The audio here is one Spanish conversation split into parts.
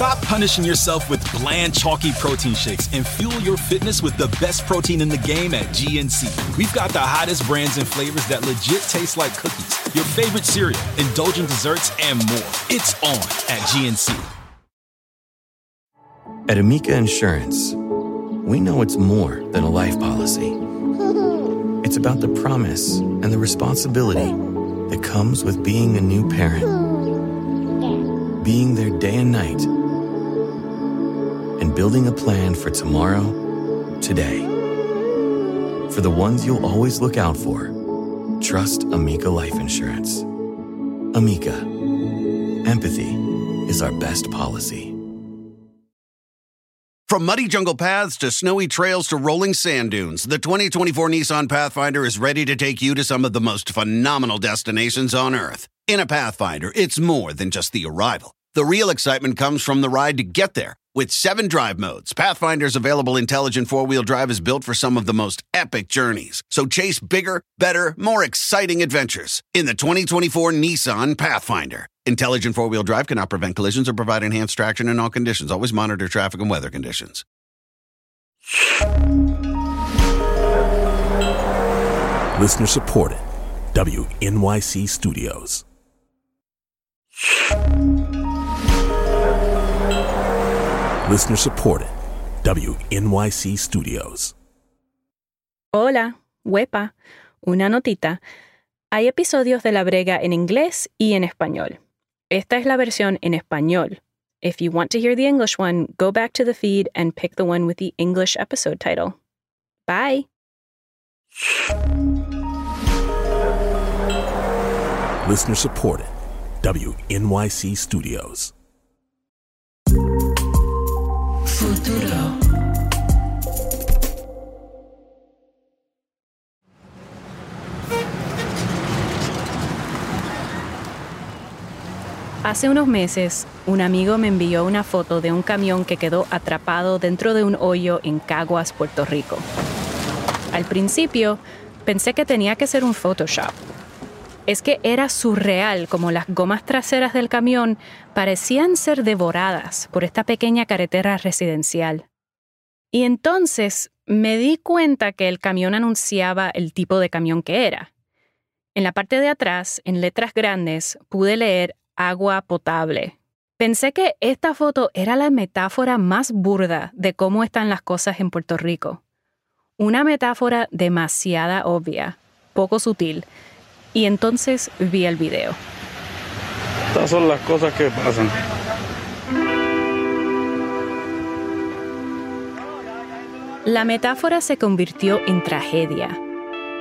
Stop punishing yourself with bland, chalky protein shakes and fuel your fitness with the best protein in the game at GNC. We've got the hottest brands and flavors that legit taste like cookies, your favorite cereal, indulgent desserts, and more. It's on at GNC. At Amica Insurance, we know it's more than a life policy. It's about the promise and the responsibility that comes with being a new parent, being there day and night, and building a plan for tomorrow, today. For the ones you'll always look out for, trust Amica Life Insurance. Amica, empathy is our best policy. From muddy jungle paths to snowy trails to rolling sand dunes, the 2024 Nissan Pathfinder is ready to take you to some of the most phenomenal destinations on Earth. In a Pathfinder, it's more than just the arrival. The real excitement comes from the ride to get there. With seven drive modes, Pathfinder's available intelligent four wheel drive is built for some of the most epic journeys. So chase bigger, better, more exciting adventures in the 2024 Nissan Pathfinder. Intelligent four wheel drive cannot prevent collisions or provide enhanced traction in all conditions. Always monitor traffic and weather conditions. Listener supported. WNYC Studios. Listener supported. WNYC Studios. Hola, huepa. Una notita. Hay episodios de La Brega en inglés y en español. Esta es la versión en español. If you want to hear the English one, go back to the feed and pick the one with the English episode title. Bye. Listener supported. WNYC Studios. Hace unos meses, un amigo me envió una foto de un camión que quedó atrapado dentro de un hoyo en Caguas, Puerto Rico. Al principio, pensé que tenía que ser un Photoshop. Es que era surreal como las gomas traseras del camión parecían ser devoradas por esta pequeña carretera residencial. Y entonces me di cuenta que el camión anunciaba el tipo de camión que era. En la parte de atrás, en letras grandes, pude leer agua potable. Pensé que esta foto era la metáfora más burda de cómo están las cosas en Puerto Rico. Una metáfora demasiada obvia, poco sutil. Y entonces vi el video. Estas son las cosas que pasan. La metáfora se convirtió en tragedia.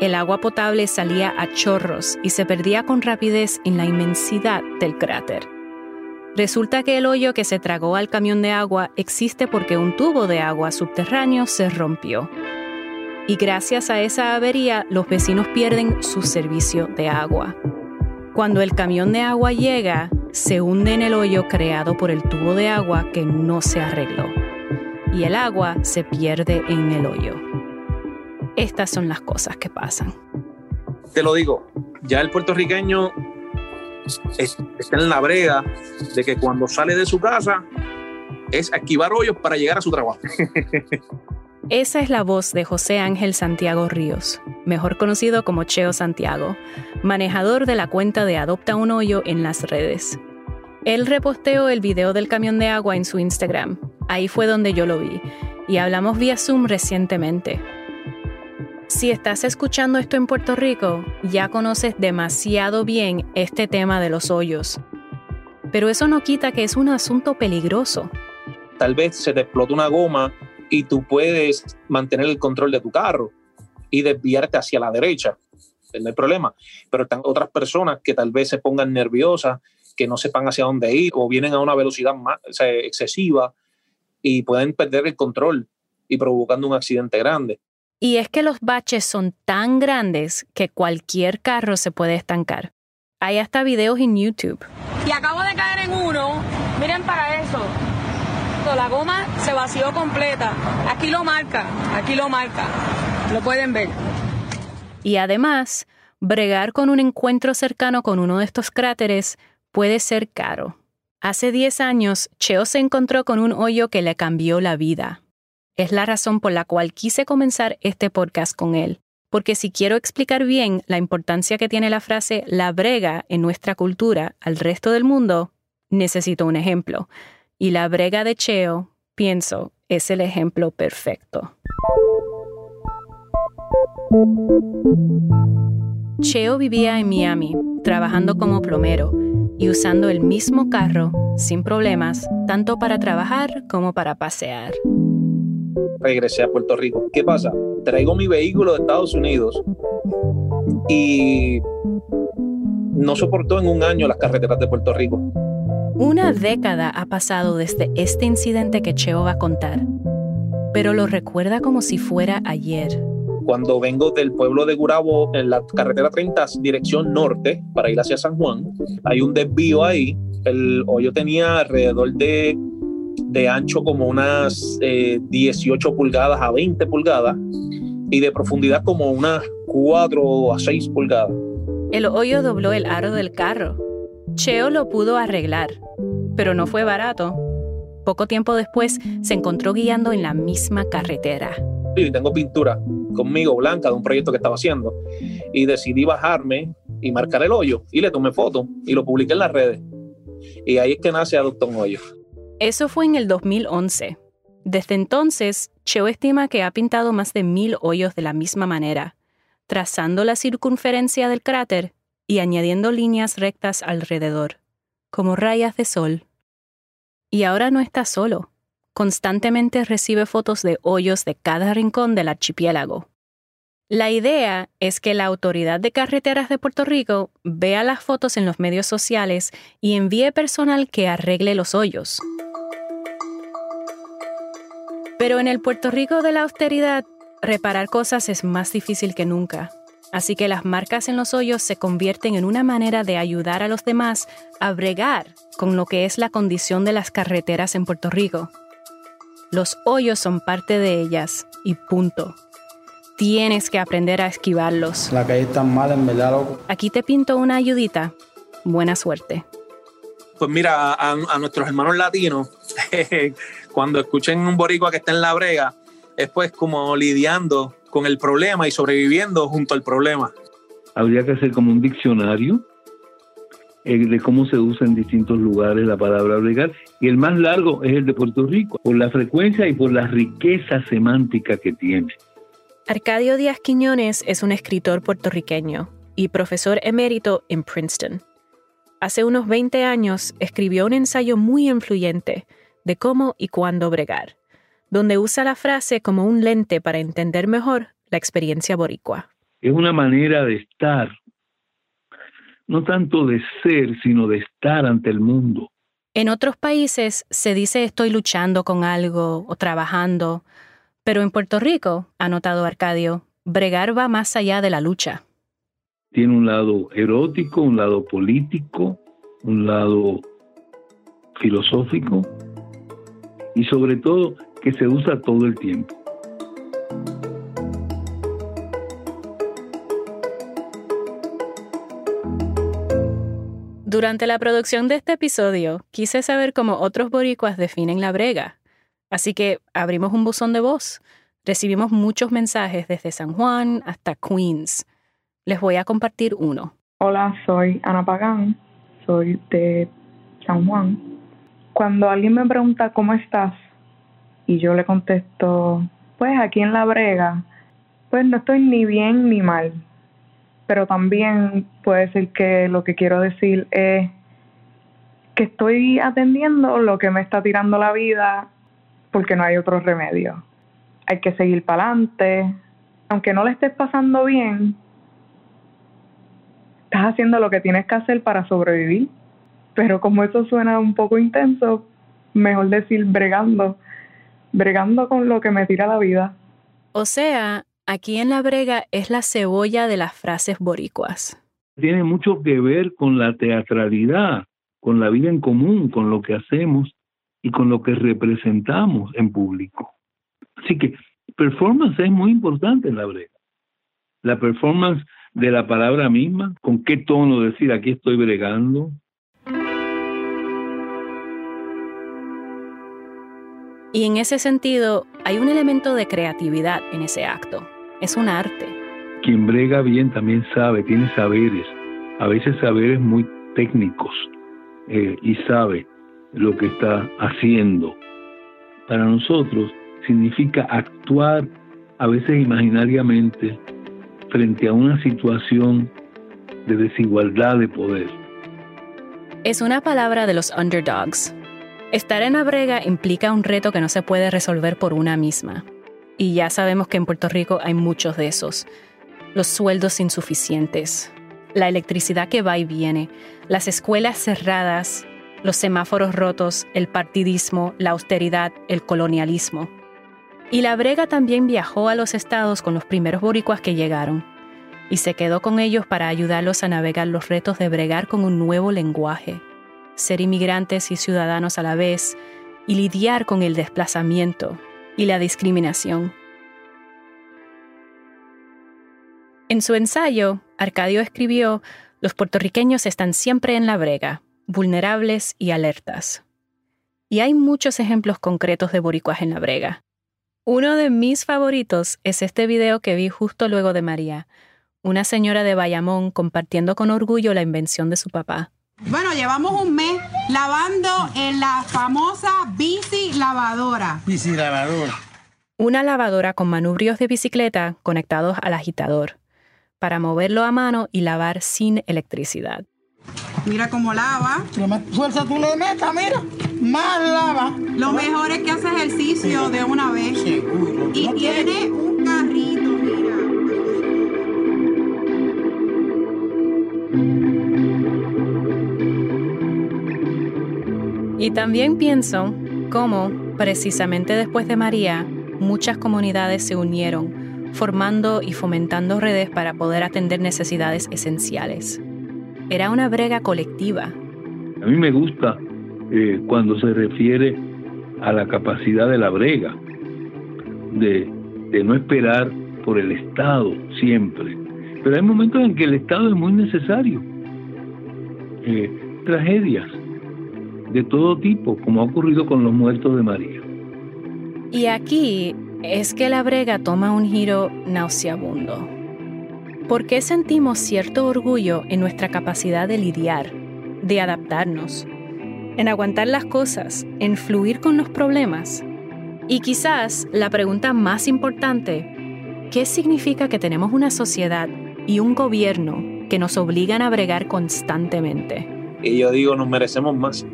El agua potable salía a chorros y se perdía con rapidez en la inmensidad del cráter. Resulta que el hoyo que se tragó al camión de agua existe porque un tubo de agua subterráneo se rompió. Y gracias a esa avería, los vecinos pierden su servicio de agua. Cuando el camión de agua llega, se hunde en el hoyo creado por el tubo de agua que no se arregló. Y el agua se pierde en el hoyo. Estas son las cosas que pasan. Te lo digo, ya el puertorriqueño es- está en la brega de que cuando sale de su casa es esquivar hoyos para llegar a su trabajo. Esa es la voz de José Ángel Santiago Ríos, mejor conocido como Cheo Santiago, manejador de la cuenta de Adopta un Hoyo en las redes. Él reposteó el video del camión de agua en su Instagram. Ahí fue donde yo lo vi. Y hablamos vía Zoom recientemente. Si estás escuchando esto en Puerto Rico, ya conoces demasiado bien este tema de los hoyos. Pero eso no quita que es un asunto peligroso. Tal vez se te explota una goma y tú puedes mantener el control de tu carro y desviarte hacia la derecha. No hay problema. Pero están otras personas que tal vez se pongan nerviosas, que no sepan hacia dónde ir o vienen a una velocidad más, o sea, excesiva y pueden perder el control y provocando un accidente grande. Y es que los baches son tan grandes que cualquier carro se puede estancar. Hay hasta videos en YouTube. Y acabo de caer en uno. Miren para eso. La goma se vació completa. Aquí lo marca, aquí lo marca. Lo pueden ver. Y además, bregar con un encuentro cercano con uno de estos cráteres puede ser caro. Hace 10 años, Cheo se encontró con un hoyo que le cambió la vida. Es la razón por la cual quise comenzar este podcast con él, porque si quiero explicar bien la importancia que tiene la frase la brega en nuestra cultura al resto del mundo, necesito un ejemplo. Y la brega de Cheo, pienso, es el ejemplo perfecto. Cheo vivía en Miami, trabajando como plomero y usando el mismo carro sin problemas, tanto para trabajar como para pasear. Regresé a Puerto Rico. ¿Qué pasa? Traigo mi vehículo de Estados Unidos y no soportó en un año las carreteras de Puerto Rico. Una década ha pasado desde este incidente que Cheo va a contar, pero lo recuerda como si fuera ayer. Cuando vengo del pueblo de Gurabo en la carretera 30, dirección norte, para ir hacia San Juan, hay un desvío ahí. El hoyo tenía alrededor de, de ancho como unas 18 eh, pulgadas a 20 pulgadas y de profundidad como unas 4 a 6 pulgadas. El hoyo dobló el aro del carro. Cheo lo pudo arreglar, pero no fue barato. Poco tiempo después se encontró guiando en la misma carretera. Y tengo pintura conmigo blanca de un proyecto que estaba haciendo y decidí bajarme y marcar el hoyo y le tomé foto y lo publiqué en las redes. Y ahí es que nace Adopta un Hoyo. Eso fue en el 2011. Desde entonces, Cheo estima que ha pintado más de mil hoyos de la misma manera, trazando la circunferencia del cráter y añadiendo líneas rectas alrededor, como rayas de sol. Y ahora no está solo constantemente recibe fotos de hoyos de cada rincón del archipiélago. La idea es que la Autoridad de Carreteras de Puerto Rico vea las fotos en los medios sociales y envíe personal que arregle los hoyos. Pero en el Puerto Rico de la austeridad, reparar cosas es más difícil que nunca. Así que las marcas en los hoyos se convierten en una manera de ayudar a los demás a bregar con lo que es la condición de las carreteras en Puerto Rico. Los hoyos son parte de ellas y punto. Tienes que aprender a esquivarlos. La calle está mal, en verdad, loco. Aquí te pinto una ayudita. Buena suerte. Pues mira, a, nuestros hermanos latinos, cuando escuchen un boricua que está en la brega, es pues como lidiando con el problema y sobreviviendo junto al problema. Habría que hacer como un diccionario eh, de cómo se usa en distintos lugares la palabra bregar. Y el más largo es el de Puerto Rico, por la frecuencia y por la riqueza semántica que tiene. Arcadio Díaz Quiñones es un escritor puertorriqueño y profesor emérito en Princeton. Hace unos 20 años escribió un ensayo muy influyente de cómo y cuándo bregar, donde usa la frase como un lente para entender mejor la experiencia boricua. Es una manera de estar no tanto de ser, sino de estar ante el mundo. En otros países se dice estoy luchando con algo o trabajando, pero en Puerto Rico, ha notado Arcadio, bregar va más allá de la lucha. Tiene un lado erótico, un lado político, un lado filosófico y sobre todo que se usa todo el tiempo. Durante la producción de este episodio, quise saber cómo otros boricuas definen la brega. Así que abrimos un buzón de voz. Recibimos muchos mensajes desde San Juan hasta Queens. Les voy a compartir uno. Hola, soy Ana Pagán. Soy de San Juan. Cuando alguien me pregunta cómo estás y yo le contesto, pues aquí en la brega, pues no estoy ni bien ni mal pero también puede ser que lo que quiero decir es que estoy atendiendo lo que me está tirando la vida porque no hay otro remedio. Hay que seguir para adelante. Aunque no le estés pasando bien, estás haciendo lo que tienes que hacer para sobrevivir. Pero como eso suena un poco intenso, mejor decir bregando, bregando con lo que me tira la vida. O sea, Aquí en La Brega es la cebolla de las frases boricuas. Tiene mucho que ver con la teatralidad, con la vida en común, con lo que hacemos y con lo que representamos en público. Así que performance es muy importante en La Brega. La performance de la palabra misma, con qué tono decir aquí estoy bregando. Y en ese sentido, hay un elemento de creatividad en ese acto. Es un arte. Quien brega bien también sabe, tiene saberes, a veces saberes muy técnicos, eh, y sabe lo que está haciendo. Para nosotros significa actuar a veces imaginariamente frente a una situación de desigualdad de poder. Es una palabra de los underdogs. Estar en la brega implica un reto que no se puede resolver por una misma. Y ya sabemos que en Puerto Rico hay muchos de esos. Los sueldos insuficientes, la electricidad que va y viene, las escuelas cerradas, los semáforos rotos, el partidismo, la austeridad, el colonialismo. Y la brega también viajó a los estados con los primeros boricuas que llegaron y se quedó con ellos para ayudarlos a navegar los retos de bregar con un nuevo lenguaje, ser inmigrantes y ciudadanos a la vez, y lidiar con el desplazamiento y la discriminación. En su ensayo, Arcadio escribió, los puertorriqueños están siempre en la brega, vulnerables y alertas. Y hay muchos ejemplos concretos de boricuas en la brega. Uno de mis favoritos es este video que vi justo luego de María, una señora de Bayamón compartiendo con orgullo la invención de su papá. Bueno, llevamos un mes lavando en la famosa bici lavadora. Bici lavadora. Una lavadora con manubrios de bicicleta conectados al agitador, para moverlo a mano y lavar sin electricidad. Mira cómo lava. más fuerza tú le metas, mira. Más lava. Lo mejor es que hace ejercicio de una vez. Seguro. Y tiene un carrito, mira. Y también pienso cómo, precisamente después de María, muchas comunidades se unieron, formando y fomentando redes para poder atender necesidades esenciales. Era una brega colectiva. A mí me gusta eh, cuando se refiere a la capacidad de la brega, de, no esperar por el Estado siempre. Pero hay momentos en que el Estado es muy necesario. Eh, tragedias de todo tipo, como ha ocurrido con los muertos de María. Y aquí es que la brega toma un giro nauseabundo. ¿Por qué sentimos cierto orgullo en nuestra capacidad de lidiar, de adaptarnos, en aguantar las cosas, en fluir con los problemas? Y quizás la pregunta más importante, ¿qué significa que tenemos una sociedad y un gobierno que nos obligan a bregar constantemente? Y yo digo, nos merecemos más.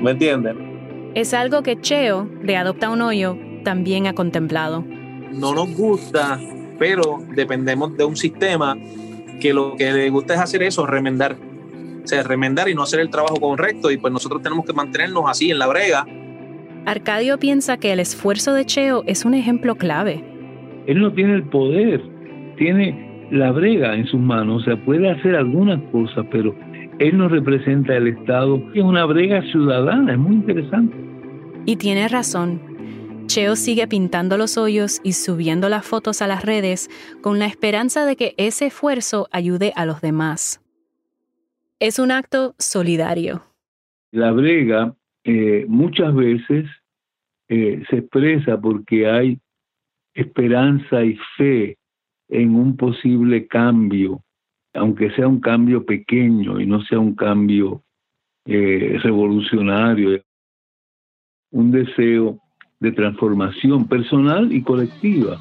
¿Me entienden? Es algo que Cheo, de Adopta un Hoyo, también ha contemplado. No nos gusta, pero dependemos de un sistema que lo que le gusta es hacer eso, remendar. O sea, remendar y no hacer el trabajo correcto y pues nosotros tenemos que mantenernos así en la brega. Arcadio piensa que el esfuerzo de Cheo es un ejemplo clave. Él no tiene el poder, tiene la brega en sus manos, o sea, puede hacer algunas cosas, pero él no representa el Estado, es una brega ciudadana, es muy interesante. Y tiene razón. Cheo sigue pintando los hoyos y subiendo las fotos a las redes con la esperanza de que ese esfuerzo ayude a los demás. Es un acto solidario. La brega eh, muchas veces eh, se expresa porque hay esperanza y fe en un posible cambio, aunque sea un cambio pequeño y no sea un cambio eh, revolucionario, un deseo de transformación personal y colectiva.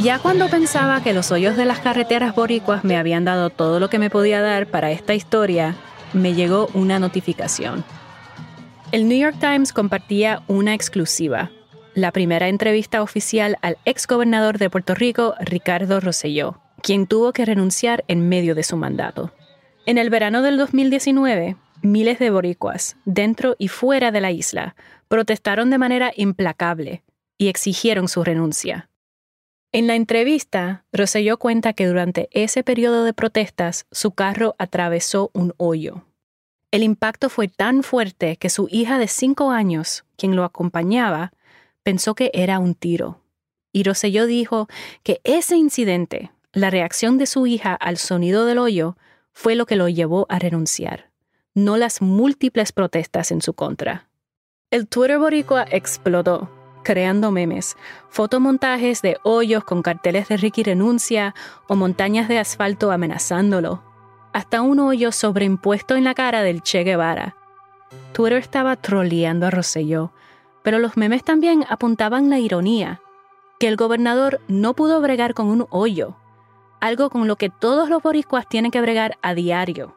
Ya cuando pensaba que los hoyos de las carreteras boricuas me habían dado todo lo que me podía dar para esta historia, me llegó una notificación. El New York Times compartía una exclusiva, la primera entrevista oficial al exgobernador de Puerto Rico, Ricardo Rosselló, quien tuvo que renunciar en medio de su mandato. En el verano del 2019, miles de boricuas, dentro y fuera de la isla, protestaron de manera implacable y exigieron su renuncia. En la entrevista, Rosselló cuenta que durante ese periodo de protestas su carro atravesó un hoyo. El impacto fue tan fuerte que su hija de cinco años, quien lo acompañaba, pensó que era un tiro. Y dijo que ese incidente la reacción de su hija al sonido del hoyo fue lo que lo llevó a renunciar, no las múltiples protestas en su contra. El Twitter boricua explotó, creando memes, fotomontajes de hoyos con carteles de Ricky renuncia o montañas de asfalto amenazándolo, hasta un hoyo sobreimpuesto en la cara del Che Guevara. Twitter estaba troleando a Rosselló, pero los memes también apuntaban la ironía, que el gobernador no pudo bregar con un hoyo, algo con lo que todos los boricuas tienen que bregar a diario,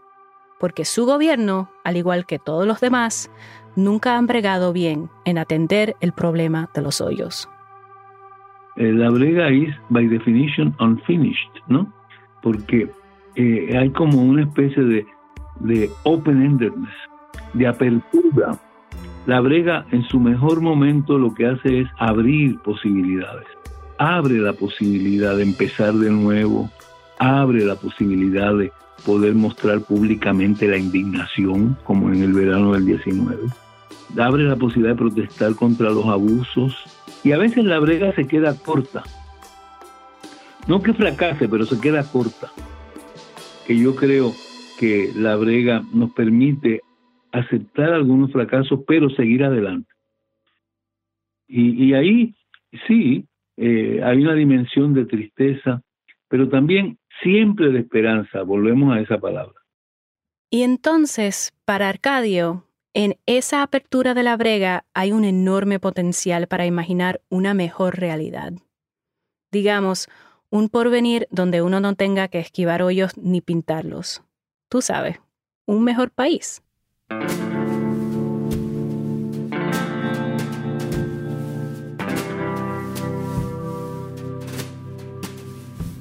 porque su gobierno, al igual que todos los demás, nunca han bregado bien en atender el problema de los hoyos. Eh, la brega es, by definition, unfinished, ¿no? Porque eh, hay como una especie de, de open-endedness, de apertura. La brega en su mejor momento lo que hace es abrir posibilidades. Abre la posibilidad de empezar de nuevo, abre la posibilidad de poder mostrar públicamente la indignación, como en el verano del 19. Abre la posibilidad de protestar contra los abusos y a veces la brega se queda corta. No que fracase, pero se queda corta. Que yo creo que la brega nos permite aceptar algunos fracasos, pero seguir adelante. Y, ahí sí, eh, hay una dimensión de tristeza, pero también siempre de esperanza, volvemos a esa palabra. Y entonces, para Arcadio, en esa apertura de la brega hay un enorme potencial para imaginar una mejor realidad. Digamos, un porvenir donde uno no tenga que esquivar hoyos ni pintarlos. Tú sabes, un mejor país.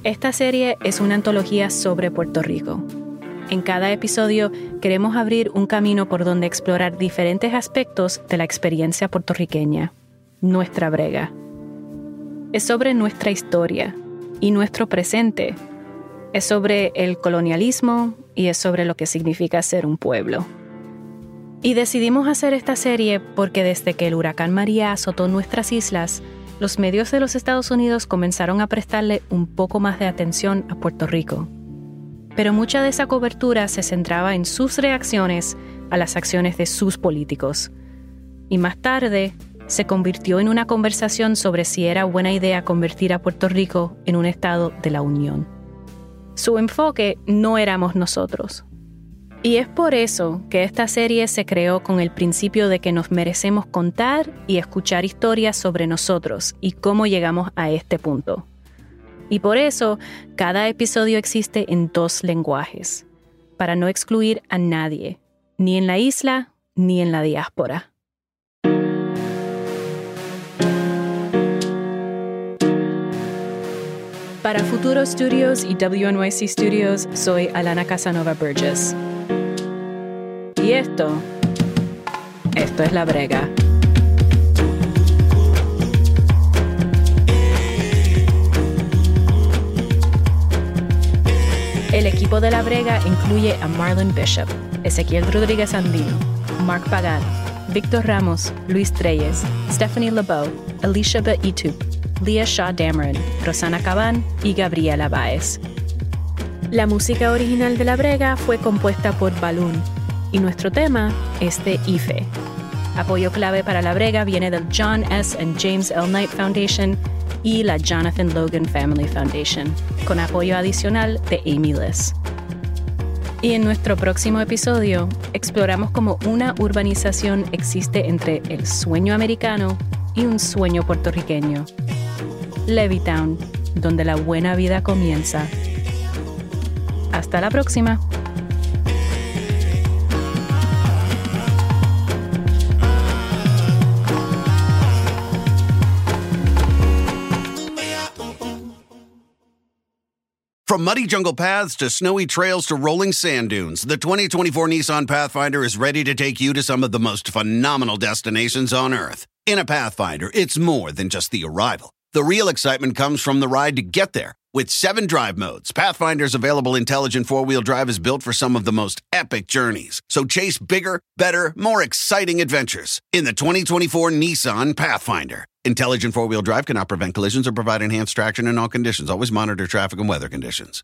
Esta serie es una antología sobre Puerto Rico. En cada episodio queremos abrir un camino por donde explorar diferentes aspectos de la experiencia puertorriqueña, nuestra brega. Es sobre nuestra historia y nuestro presente. Es sobre el colonialismo y es sobre lo que significa ser un pueblo. Y decidimos hacer esta serie porque desde que el huracán María azotó nuestras islas, los medios de los Estados Unidos comenzaron a prestarle un poco más de atención a Puerto Rico. Pero mucha de esa cobertura se centraba en sus reacciones a las acciones de sus políticos. Y más tarde se convirtió en una conversación sobre si era buena idea convertir a Puerto Rico en un estado de la Unión. Su enfoque no éramos nosotros, y es por eso que esta serie se creó con el principio de que nos merecemos contar y escuchar historias sobre nosotros y cómo llegamos a este punto. Y por eso cada episodio existe en dos lenguajes, para no excluir a nadie, ni en la isla ni en la diáspora. Para Futuro Studios y WNYC Studios, soy Alana Casanova Burgess. Y esto, esto es la brega. El equipo de la brega incluye a Marlon Bishop, Ezequiel Rodríguez Andino, Mark Pagan, Víctor Ramos, Luis Treyes, Stephanie LeBeau, Alicia Beitup, Leah Shaw Dameron, Rosana Cabán y Gabriela Baez. La música original de La Brega fue compuesta por Balloon y nuestro tema es de IFE. Apoyo clave para la brega viene del John S. and James L. Knight Foundation y la Jonathan Logan Family Foundation, con apoyo adicional de Amy Liss. Y en nuestro próximo episodio exploramos cómo una urbanización existe entre el sueño americano y un sueño puertorriqueño. Levittown, donde la buena vida comienza. Hasta la próxima. From muddy jungle paths to snowy trails to rolling sand dunes, the 2024 Nissan Pathfinder is ready to take you to some of the most phenomenal destinations on Earth. In a Pathfinder, it's more than just the arrival. The real excitement comes from the ride to get there. With seven drive modes, Pathfinder's available intelligent four wheel drive is built for some of the most epic journeys. So chase bigger, better, more exciting adventures in the 2024 Nissan Pathfinder. Intelligent four wheel drive cannot prevent collisions or provide enhanced traction in all conditions. Always monitor traffic and weather conditions.